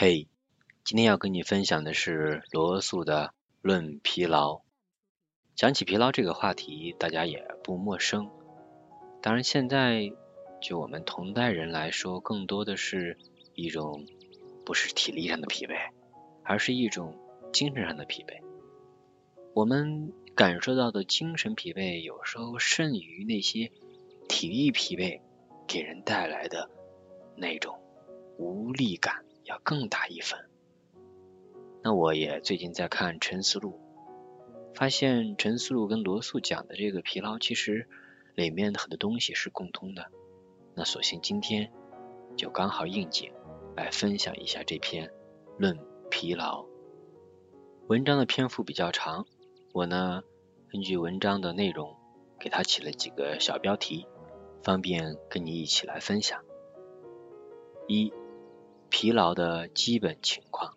嘿，今天要跟你分享的是罗素的《论疲劳》。讲起疲劳这个话题，大家也不陌生。当然，现在就我们同代人来说，更多的是一种不是体力上的疲惫，而是一种精神上的疲惫。我们感受到的精神疲惫，有时候甚于那些体力疲惫给人带来的那种无力感。要更大一分。那我也最近在看《沉思录》，发现沉思录跟罗素讲的这个疲劳，其实里面很多东西是共通的。那索性今天就刚好应景，来分享一下这篇《论疲劳》。文章的篇幅比较长，我呢根据文章的内容给它起了几个小标题，方便跟你一起来分享。一疲劳的基本情况。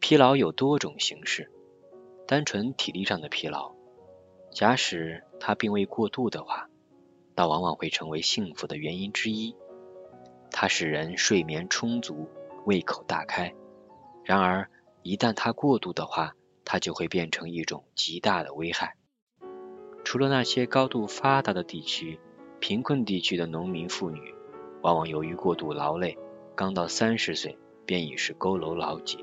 疲劳有多种形式，单纯体力上的疲劳，假使它并未过度的话，倒往往会成为幸福的原因之一。它使人睡眠充足，胃口大开。然而，一旦它过度的话，它就会变成一种极大的危害。除了那些高度发达的地区，贫困地区的农民妇女，往往由于过度劳累。刚到三十岁，便已是佝偻老竭。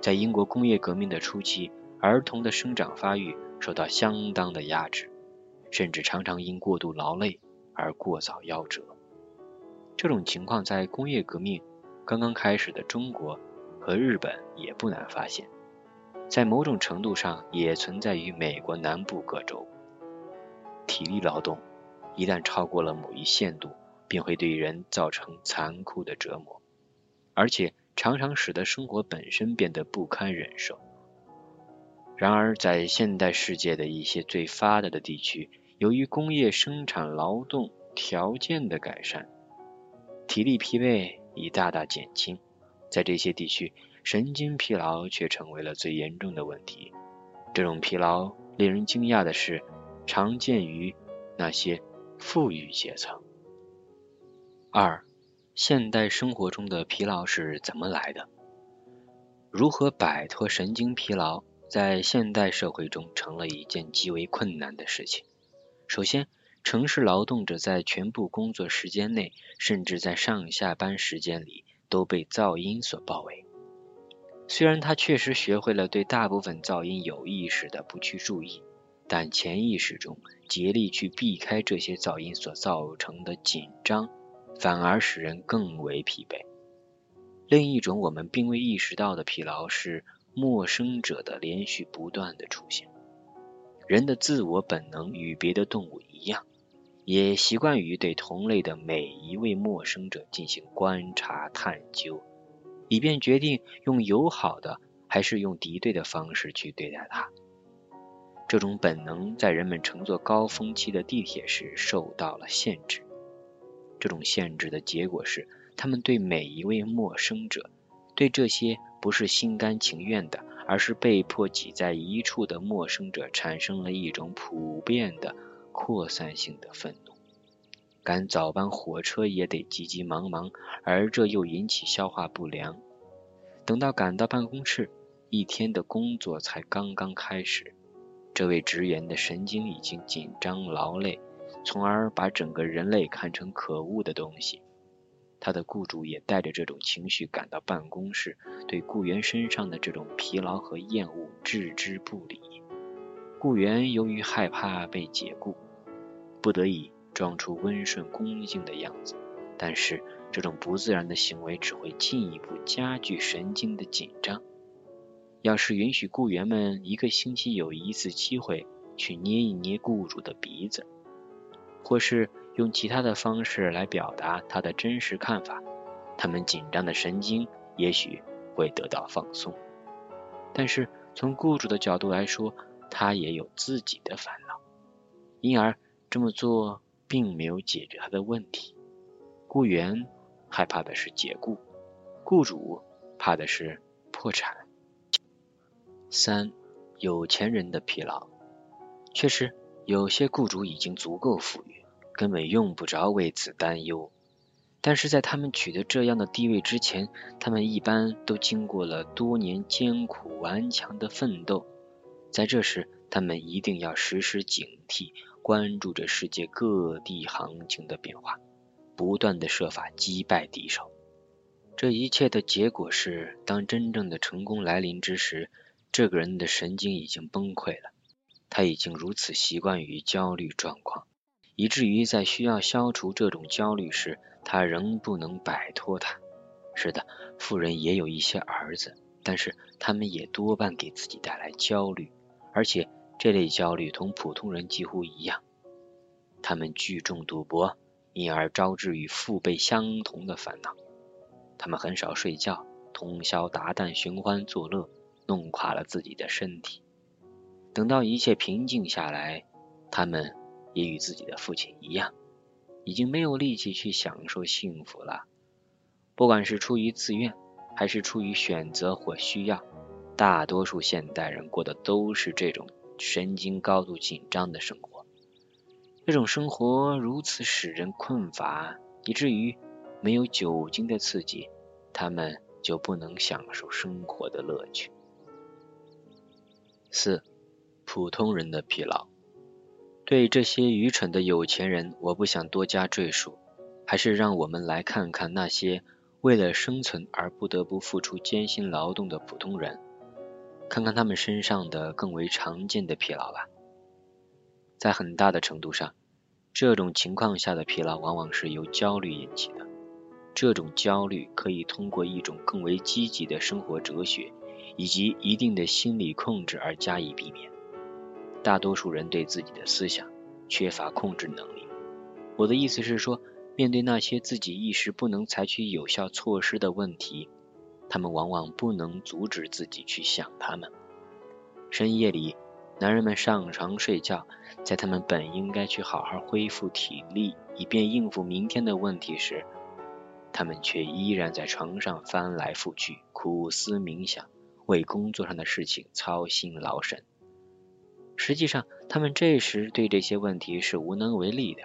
在英国工业革命的初期，儿童的生长发育受到相当的压制，甚至常常因过度劳累而过早夭折。这种情况在工业革命刚刚开始的中国和日本也不难发现，在某种程度上也存在于美国南部各州。体力劳动一旦超过了某一限度，便会对人造成残酷的折磨，而且常常使得生活本身变得不堪忍受。然而，在现代世界的一些最发达的地区，由于工业生产劳动条件的改善，体力疲惫已大大减轻。在这些地区，神经疲劳却成为了最严重的问题。这种疲劳令人惊讶的是，常见于那些富裕阶层。二，现代生活中的疲劳是怎么来的？如何摆脱神经疲劳，在现代社会中成了一件极为困难的事情。首先，城市劳动者在全部工作时间内，甚至在上下班时间里，都被噪音所包围。虽然他确实学会了对大部分噪音有意识的不去注意，但潜意识中竭力去避开这些噪音所造成的紧张。反而使人更为疲惫。另一种我们并未意识到的疲劳是陌生者的连续不断的出现。人的自我本能与别的动物一样，也习惯于对同类的每一位陌生者进行观察探究，以便决定用友好的还是用敌对的方式去对待他。这种本能在人们乘坐高峰期的地铁时受到了限制。这种限制的结果是，他们对每一位陌生者，对这些不是心甘情愿的，而是被迫挤在一处的陌生者，产生了一种普遍的扩散性的愤怒。赶早班火车也得急急忙忙，而这又引起消化不良。等到赶到办公室，一天的工作才刚刚开始，这位职员的神经已经紧张劳累。从而把整个人类看成可恶的东西。他的雇主也带着这种情绪赶到办公室，对雇员身上的这种疲劳和厌恶置之不理。雇员由于害怕被解雇，不得已装出温顺恭敬的样子。但是这种不自然的行为只会进一步加剧神经的紧张。要是允许雇员们一个星期有一次机会去捏一捏雇主的鼻子，或是用其他的方式来表达他的真实看法，他们紧张的神经也许会得到放松。但是从雇主的角度来说，他也有自己的烦恼，因而这么做并没有解决他的问题。雇员害怕的是解雇，雇主怕的是破产。三，有钱人的疲劳，确实。有些雇主已经足够富裕，根本用不着为此担忧。但是在他们取得这样的地位之前，他们一般都经过了多年艰苦顽强的奋斗。在这时，他们一定要时时警惕，关注着世界各地行情的变化，不断的设法击败敌手。这一切的结果是，当真正的成功来临之时，这个人的神经已经崩溃了。他已经如此习惯于焦虑状况，以至于在需要消除这种焦虑时，他仍不能摆脱它。是的，富人也有一些儿子，但是他们也多半给自己带来焦虑，而且这类焦虑同普通人几乎一样。他们聚众赌博，因而招致与父辈相同的烦恼。他们很少睡觉，通宵达旦寻欢作乐，弄垮了自己的身体。等到一切平静下来，他们也与自己的父亲一样，已经没有力气去享受幸福了。不管是出于自愿，还是出于选择或需要，大多数现代人过的都是这种神经高度紧张的生活。这种生活如此使人困乏，以至于没有酒精的刺激，他们就不能享受生活的乐趣。四。普通人的疲劳，对这些愚蠢的有钱人，我不想多加赘述，还是让我们来看看那些为了生存而不得不付出艰辛劳动的普通人，看看他们身上的更为常见的疲劳吧。在很大的程度上，这种情况下的疲劳往往是由焦虑引起的。这种焦虑可以通过一种更为积极的生活哲学以及一定的心理控制而加以避免。大多数人对自己的思想缺乏控制能力。我的意思是说，面对那些自己一时不能采取有效措施的问题，他们往往不能阻止自己去想他们。深夜里，男人们上床睡觉，在他们本应该去好好恢复体力，以便应付明天的问题时，他们却依然在床上翻来覆去，苦思冥想，为工作上的事情操心劳神。实际上，他们这时对这些问题是无能为力的。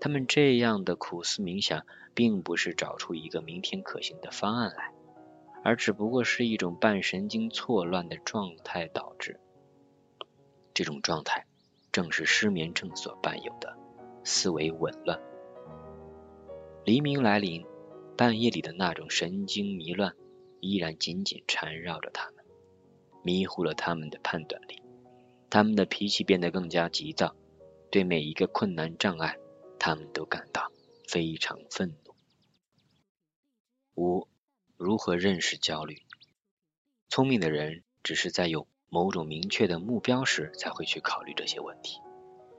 他们这样的苦思冥想，并不是找出一个明天可行的方案来，而只不过是一种半神经错乱的状态导致。这种状态正是失眠症所伴有的思维紊乱。黎明来临，半夜里的那种神经迷乱依然紧紧缠绕着他们，迷糊了他们的判断力。他们的脾气变得更加急躁，对每一个困难障碍，他们都感到非常愤怒。五、如何认识焦虑？聪明的人只是在有某种明确的目标时才会去考虑这些问题，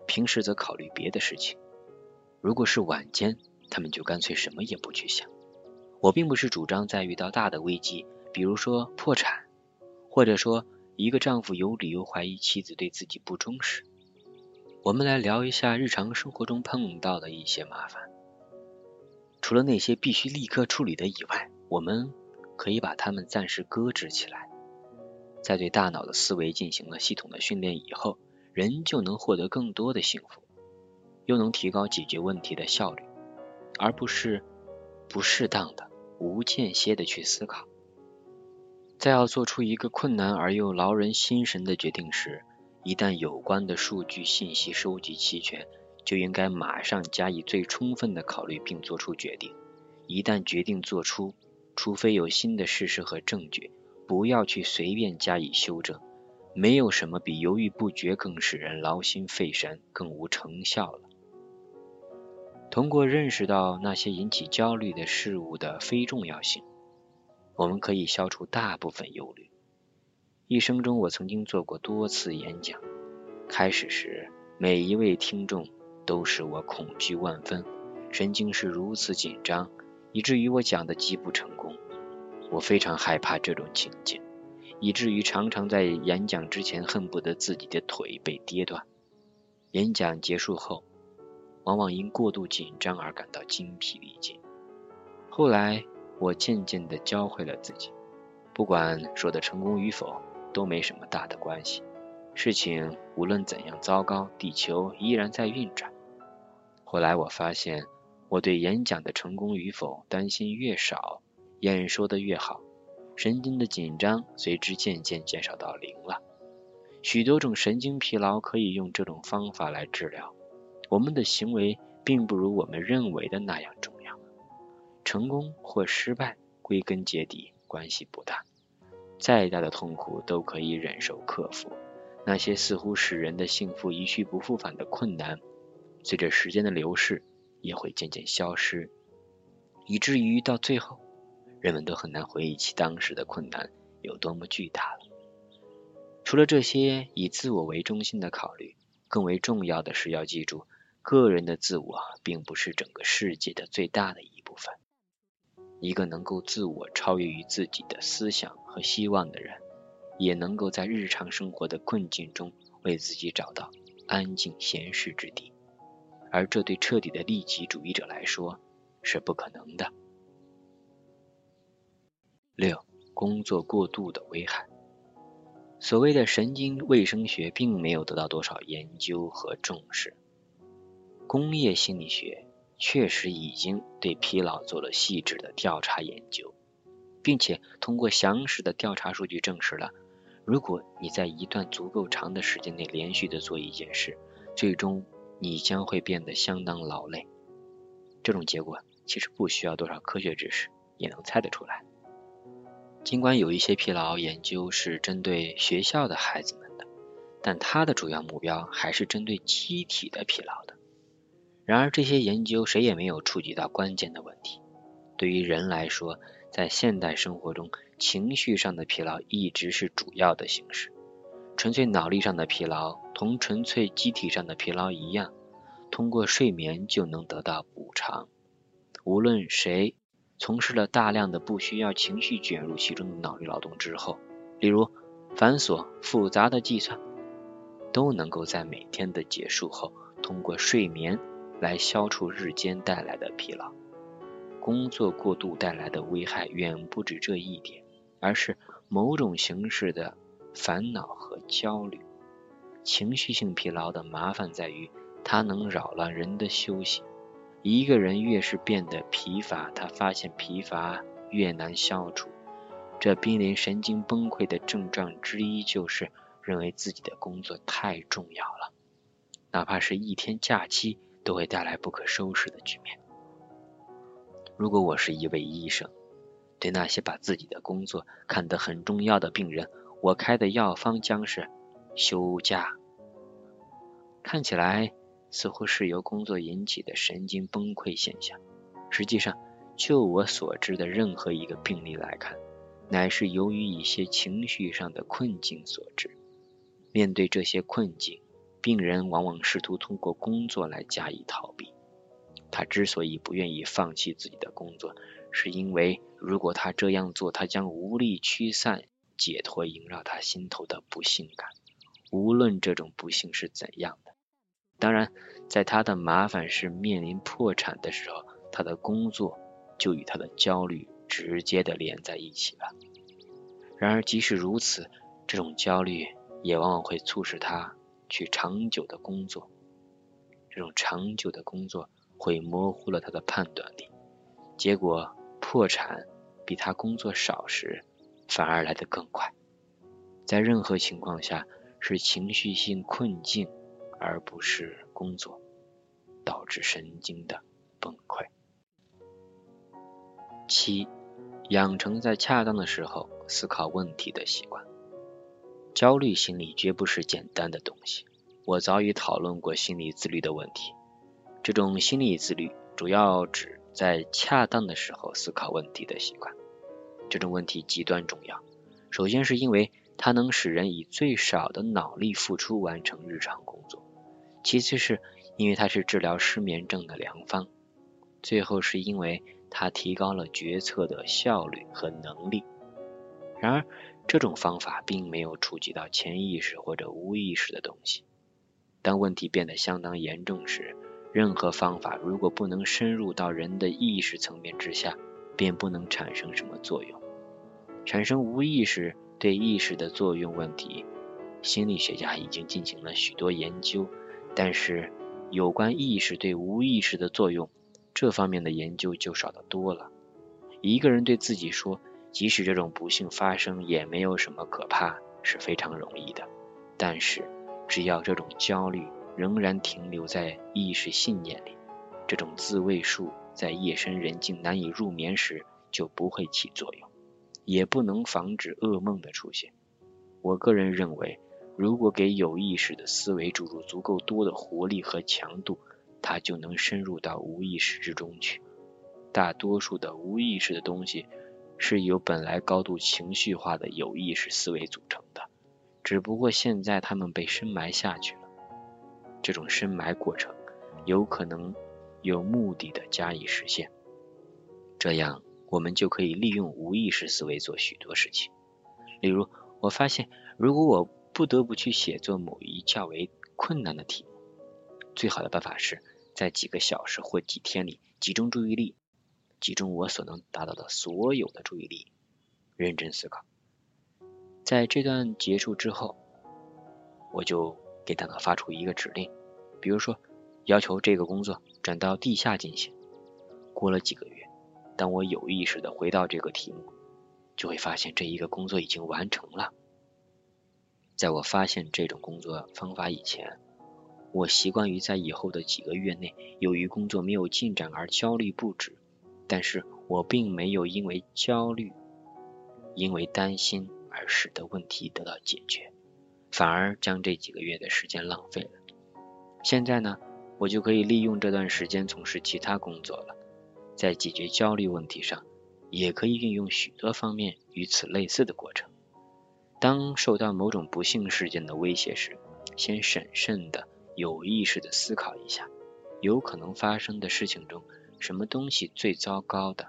平时则考虑别的事情。如果是晚间，他们就干脆什么也不去想。我并不是主张在遇到大的危机，比如说破产，或者说。一个丈夫有理由怀疑妻子对自己不忠实。我们来聊一下日常生活中碰到的一些麻烦。除了那些必须立刻处理的以外，我们可以把它们暂时搁置起来。在对大脑的思维进行了系统的训练以后，人就能获得更多的幸福，又能提高解决问题的效率，而不是不适当的、无间歇的去思考。在要做出一个困难而又劳人心神的决定时，一旦有关的数据信息收集齐全，就应该马上加以最充分的考虑并做出决定。一旦决定做出，除非有新的事实和证据，不要去随便加以修正。没有什么比犹豫不决更使人劳心费神、更无成效了。通过认识到那些引起焦虑的事物的非重要性。我们可以消除大部分忧虑。一生中，我曾经做过多次演讲。开始时，每一位听众都使我恐惧万分，神经是如此紧张，以至于我讲的极不成功。我非常害怕这种情景，以至于常常在演讲之前恨不得自己的腿被跌断。演讲结束后，往往因过度紧张而感到精疲力尽。后来，我渐渐地教会了自己，不管说的成功与否，都没什么大的关系。事情无论怎样糟糕，地球依然在运转。后来我发现，我对演讲的成功与否担心越少，演说的越好，神经的紧张随之渐渐减少到零了。许多种神经疲劳可以用这种方法来治疗。我们的行为并不如我们认为的那样重，成功或失败归根结底关系不大。再大的痛苦都可以忍受克服。那些似乎使人的幸福一去不复返的困难，随着时间的流逝也会渐渐消失，以至于到最后，人们都很难回忆起当时的困难有多么巨大了。除了这些以自我为中心的考虑，更为重要的是要记住，个人的自我并不是整个世界的最大的一。一个能够自我超越于自己的思想和希望的人，也能够在日常生活的困境中为自己找到安静闲适之地，而这对彻底的利己主义者来说是不可能的。六、工作过度的危害。所谓的神经卫生学并没有得到多少研究和重视。工业心理学确实已经对疲劳做了细致的调查研究，并且通过详实的调查数据证实了，如果你在一段足够长的时间内连续的做一件事，最终你将会变得相当劳累。这种结果其实不需要多少科学知识也能猜得出来。尽管有一些疲劳研究是针对学校的孩子们的，但它的主要目标还是针对机体的疲劳的。然而，这些研究谁也没有触及到关键的问题。对于人来说，在现代生活中，情绪上的疲劳一直是主要的形式。纯粹脑力上的疲劳，同纯粹机体上的疲劳一样，通过睡眠就能得到补偿。无论谁。从事了大量的不需要情绪卷入其中的脑力劳动之后，例如繁琐复杂的计算，都能够在每天的结束后，通过睡眠来消除日间带来的疲劳。工作过度带来的危害远不止这一点，而是某种形式的烦恼和焦虑。情绪性疲劳的麻烦在于，它能扰乱人的休息。一个人越是变得疲乏，他发现疲乏越难消除。这濒临神经崩溃的症状之一就是认为自己的工作太重要了，哪怕是一天假期都会带来不可收拾的局面。如果我是一位医生，对那些把自己的工作看得很重要的病人，我开的药方将是休假。看起来。似乎是由工作引起的神经崩溃现象。实际上，就我所知的任何一个病例来看，乃是由于一些情绪上的困境所致。面对这些困境，病人往往试图通过工作来加以逃避。他之所以不愿意放弃自己的工作，是因为如果他这样做，他将无力驱散、解脱萦绕他心头的不幸感，无论这种不幸是怎样的。当然，在他的麻烦是面临破产的时候，他的工作就与他的焦虑直接的连在一起了。然而，即使如此，这种焦虑也往往会促使他去长久的工作。这种长久的工作会模糊了他的判断力，结果破产比他工作少时反而来得更快。在任何情况下，是情绪性困境。而不是工作导致神经的崩溃。七，养成在恰当的时候思考问题的习惯。焦虑心理绝不是简单的东西。我早已讨论过心理自律的问题。这种心理自律主要指在恰当的时候思考问题的习惯。这种问题极端重要。首先是因为它能使人以最少的脑力付出完成日常工作。其次是因为它是治疗失眠症的良方，最后是因为它提高了决策的效率和能力。然而，这种方法并没有触及到潜意识或者无意识的东西。当问题变得相当严重时，任何方法如果不能深入到人的意识层面之下，便不能产生什么作用。产生无意识对意识的作用问题，心理学家已经进行了许多研究。但是，有关意识对无意识的作用，这方面的研究就少得多了。一个人对自己说，即使这种不幸发生也没有什么可怕，是非常容易的。但是，只要这种焦虑仍然停留在意识信念里，这种自卫术在夜深人静难以入眠时就不会起作用，也不能防止噩梦的出现。我个人认为，如果给有意识的思维注入足够多的活力和强度，它就能深入到无意识之中去。大多数的无意识的东西是由本来高度情绪化的有意识思维组成的，只不过现在它们被深埋下去了。这种深埋过程有可能有目的的加以实现，这样我们就可以利用无意识思维做许多事情。例如，我发现如果我不得不去写作某一较为困难的题目，最好的办法是在几个小时或几天里集中注意力。集中我所能达到的所有的注意力，认真思考。在这段结束之后，我就给大脑发出一个指令，比如说要求这个工作转到地下进行。过了几个月，当我有意识的回到这个题目，就会发现这一个工作已经完成了。在我发现这种工作方法以前，我习惯于在以后的几个月内，由于工作没有进展而焦虑不止。但是我并没有因为焦虑、因为担心而使得问题得到解决，反而将这几个月的时间浪费了。现在呢，我就可以利用这段时间从事其他工作了。在解决焦虑问题上，也可以运用许多方面与此类似的过程。当受到某种不幸事件的威胁时，先审慎的、有意识的思考一下，有可能发生的事情中。什么东西最糟糕的？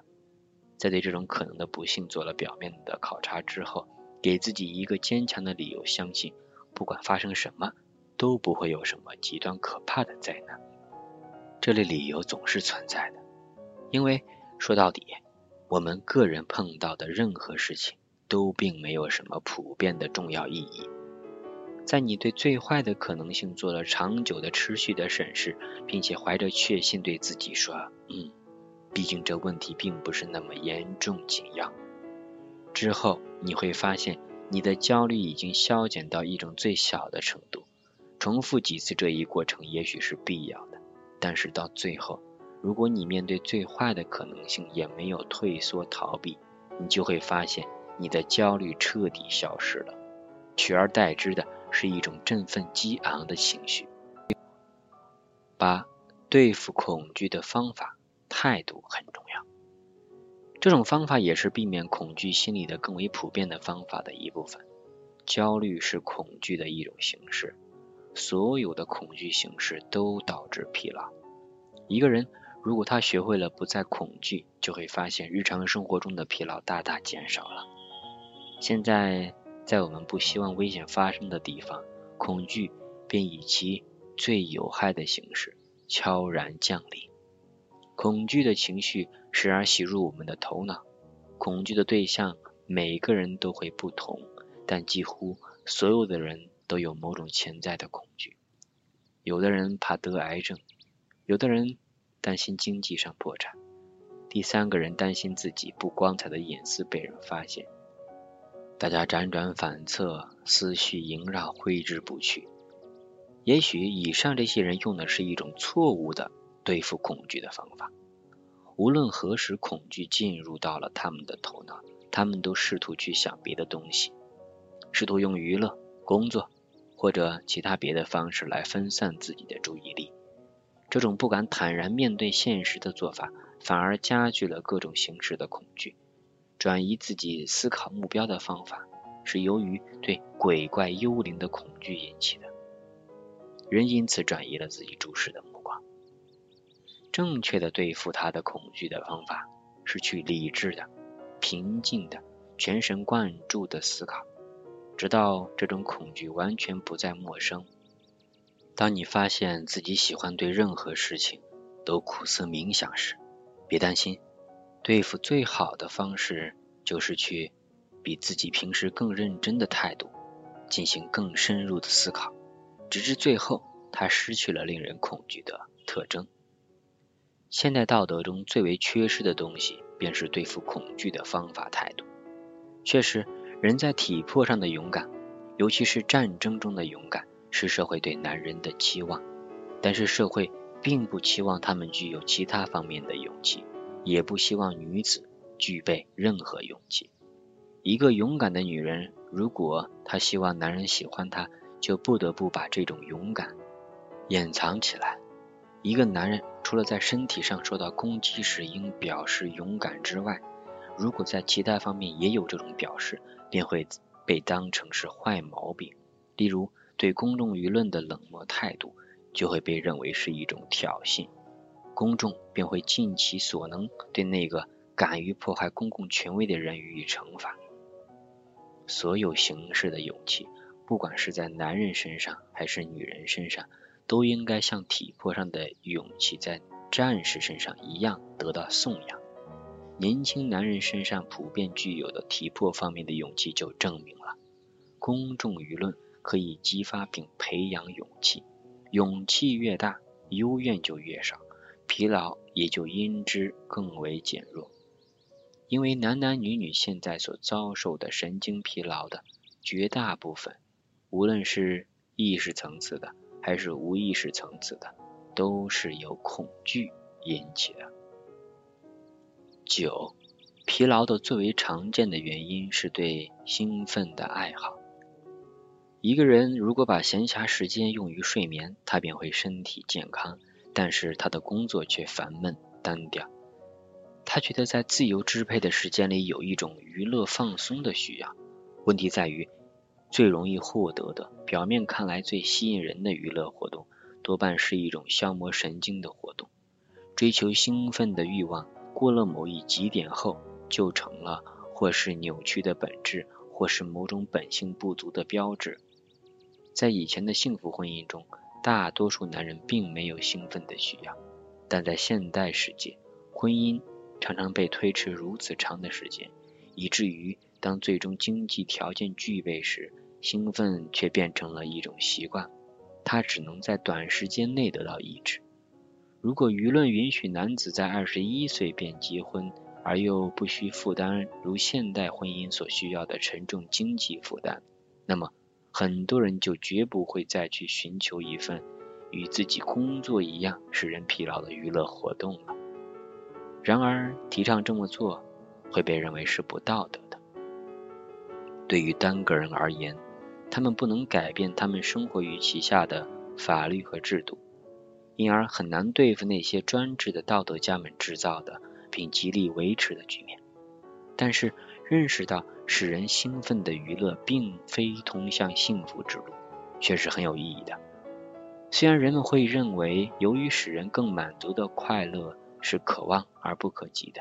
在对这种可能的不幸做了表面的考察之后，给自己一个坚强的理由，相信不管发生什么，都不会有什么极端可怕的灾难。这类理由总是存在的，因为说到底，我们个人碰到的任何事情都并没有什么普遍的重要意义。在你对最坏的可能性做了长久的、持续的审视，并且怀着确信对自己说：“嗯，毕竟这问题并不是那么严重紧要。”之后你会发现，你的焦虑已经消减到一种最小的程度。重复几次这一过程也许是必要的，但是到最后，如果你面对最坏的可能性也没有退缩逃避，你就会发现你的焦虑彻底消失了，取而代之的。是一种振奋激昂的情绪。八、对付恐惧的方法，态度很重要。这种方法也是避免恐惧心理的更为普遍的方法的一部分。焦虑是恐惧的一种形式，所有的恐惧形式都导致疲劳。一个人如果他学会了不再恐惧，就会发现日常生活中的疲劳大大减少了。现在。在我们不希望危险发生的地方，恐惧便以其最有害的形式悄然降临。恐惧的情绪时而袭入我们的头脑。恐惧的对象每个人都会不同，但几乎所有的人都有某种潜在的恐惧。有的人怕得癌症，有的人担心经济上破产，第三个人担心自己不光彩的隐私被人发现。大家辗转反侧，思绪萦绕，挥之不去。也许以上这些人用的是一种错误的对付恐惧的方法。无论何时恐惧进入到了他们的头脑，他们都试图去想别的东西，试图用娱乐、工作或者其他别的方式来分散自己的注意力。这种不敢坦然面对现实的做法，反而加剧了各种形式的恐惧。转移自己思考目标的方法，是由于对鬼怪幽灵的恐惧引起的，人因此转移了自己注视的目光。正确的对付他的恐惧的方法，是去理智的、平静的、全神贯注的思考，直到这种恐惧完全不再陌生。当你发现自己喜欢对任何事情都苦思冥想时，别担心。对付最好的方式就是去比自己平时更认真的态度进行更深入的思考，直至最后他失去了令人恐惧的特征。现代道德中最为缺失的东西，便是对付恐惧的方法态度。确实，人在体魄上的勇敢，尤其是战争中的勇敢，是社会对男人的期望。但是社会并不期望他们具有其他方面的勇气，也不希望女子具备任何勇气。一个勇敢的女人，如果她希望男人喜欢她，就不得不把这种勇敢掩藏起来。一个男人除了在身体上受到攻击时应表示勇敢之外，如果在其他方面也有这种表示，便会被当成是坏毛病。例如，对公众舆论的冷漠态度，就会被认为是一种挑衅，公众便会尽其所能对那个敢于破坏公共权威的人予以惩罚。所有形式的勇气，不管是在男人身上还是女人身上。都应该像体魄上的勇气在战士身上一样得到颂扬。年轻男人身上普遍具有的体魄方面的勇气，就证明了公众舆论可以激发并培养勇气。勇气越大，幽怨就越少，疲劳也就因之更为减弱。因为男男女女现在所遭受的神经疲劳的绝大部分，无论是意识层次的。还是无意识层次的，都是由恐惧引起的。九，疲劳的最为常见的原因是对兴奋的爱好。一个人如果把闲暇时间用于睡眠，他便会身体健康，但是他的工作却烦闷单调。他觉得在自由支配的时间里有一种娱乐放松的需要。问题在于。最容易获得的，表面看来最吸引人的娱乐活动，多半是一种消磨神经的活动。追求兴奋的欲望过了某一极点后，就成了或是扭曲的本质，或是某种本性不足的标志。在以前的幸福婚姻中，大多数男人并没有兴奋的需要，但在现代世界，婚姻常常被推迟如此长的时间，以至于。当最终经济条件具备时，兴奋却变成了一种习惯，它只能在短时间内得到抑制。如果舆论允许男子在二十一岁便结婚，而又不需负担如现代婚姻所需要的沉重经济负担，那么很多人就绝不会再去寻求一份与自己工作一样使人疲劳的娱乐活动了。然而，提倡这么做会被认为是不道德的。对于单个人而言，他们不能改变他们生活于其下的法律和制度，因而很难对付那些专制的道德家们制造的并极力维持的局面。但是，认识到使人兴奋的娱乐并非通向幸福之路，却是很有意义的。虽然人们会认为，由于使人更满足的快乐是可望而不可及的，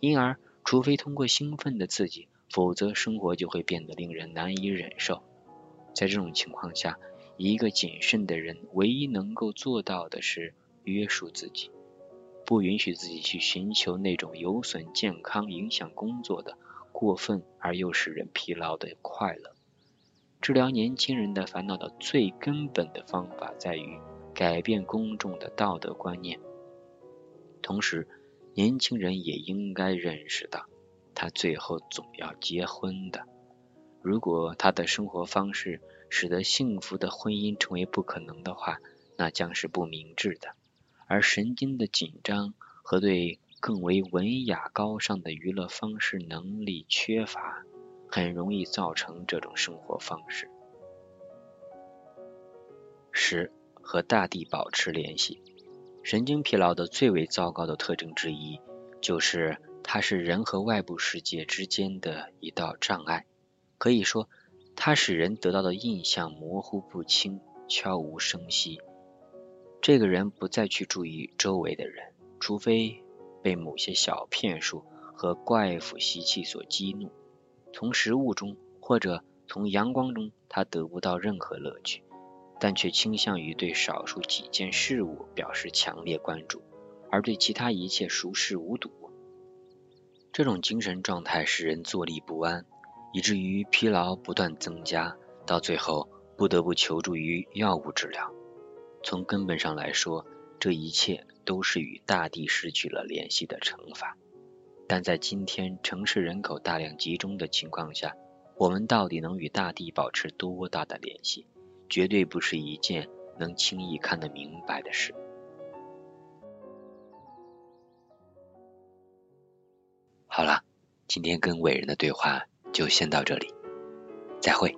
因而除非通过兴奋的刺激。否则，生活就会变得令人难以忍受。在这种情况下，一个谨慎的人唯一能够做到的是约束自己，不允许自己去寻求那种有损健康、影响工作的过分而又使人疲劳的快乐。治疗年轻人的烦恼的最根本的方法在于改变公众的道德观念。同时，年轻人也应该认识到。他最后总要结婚的。如果他的生活方式使得幸福的婚姻成为不可能的话，那将是不明智的。而神经的紧张和对更为文雅高尚的娱乐方式能力缺乏，很容易造成这种生活方式。十和大地保持联系。神经疲劳的最为糟糕的特征之一就是。它是人和外部世界之间的一道障碍，可以说，它使人得到的印象模糊不清、悄无声息。这个人不再去注意周围的人，除非被某些小骗术和怪腐习气所激怒。从食物中或者从阳光中，他得不到任何乐趣，但却倾向于对少数几件事物表示强烈关注，而对其他一切熟视无睹。这种精神状态使人坐立不安，以至于疲劳不断增加，到最后不得不求助于药物治疗。从根本上来说，这一切都是与大地失去了联系的惩罚。但在今天城市人口大量集中的情况下，我们到底能与大地保持多大的联系，绝对不是一件能轻易看得明白的事。好了，今天跟伟人的对话就先到这里，再会。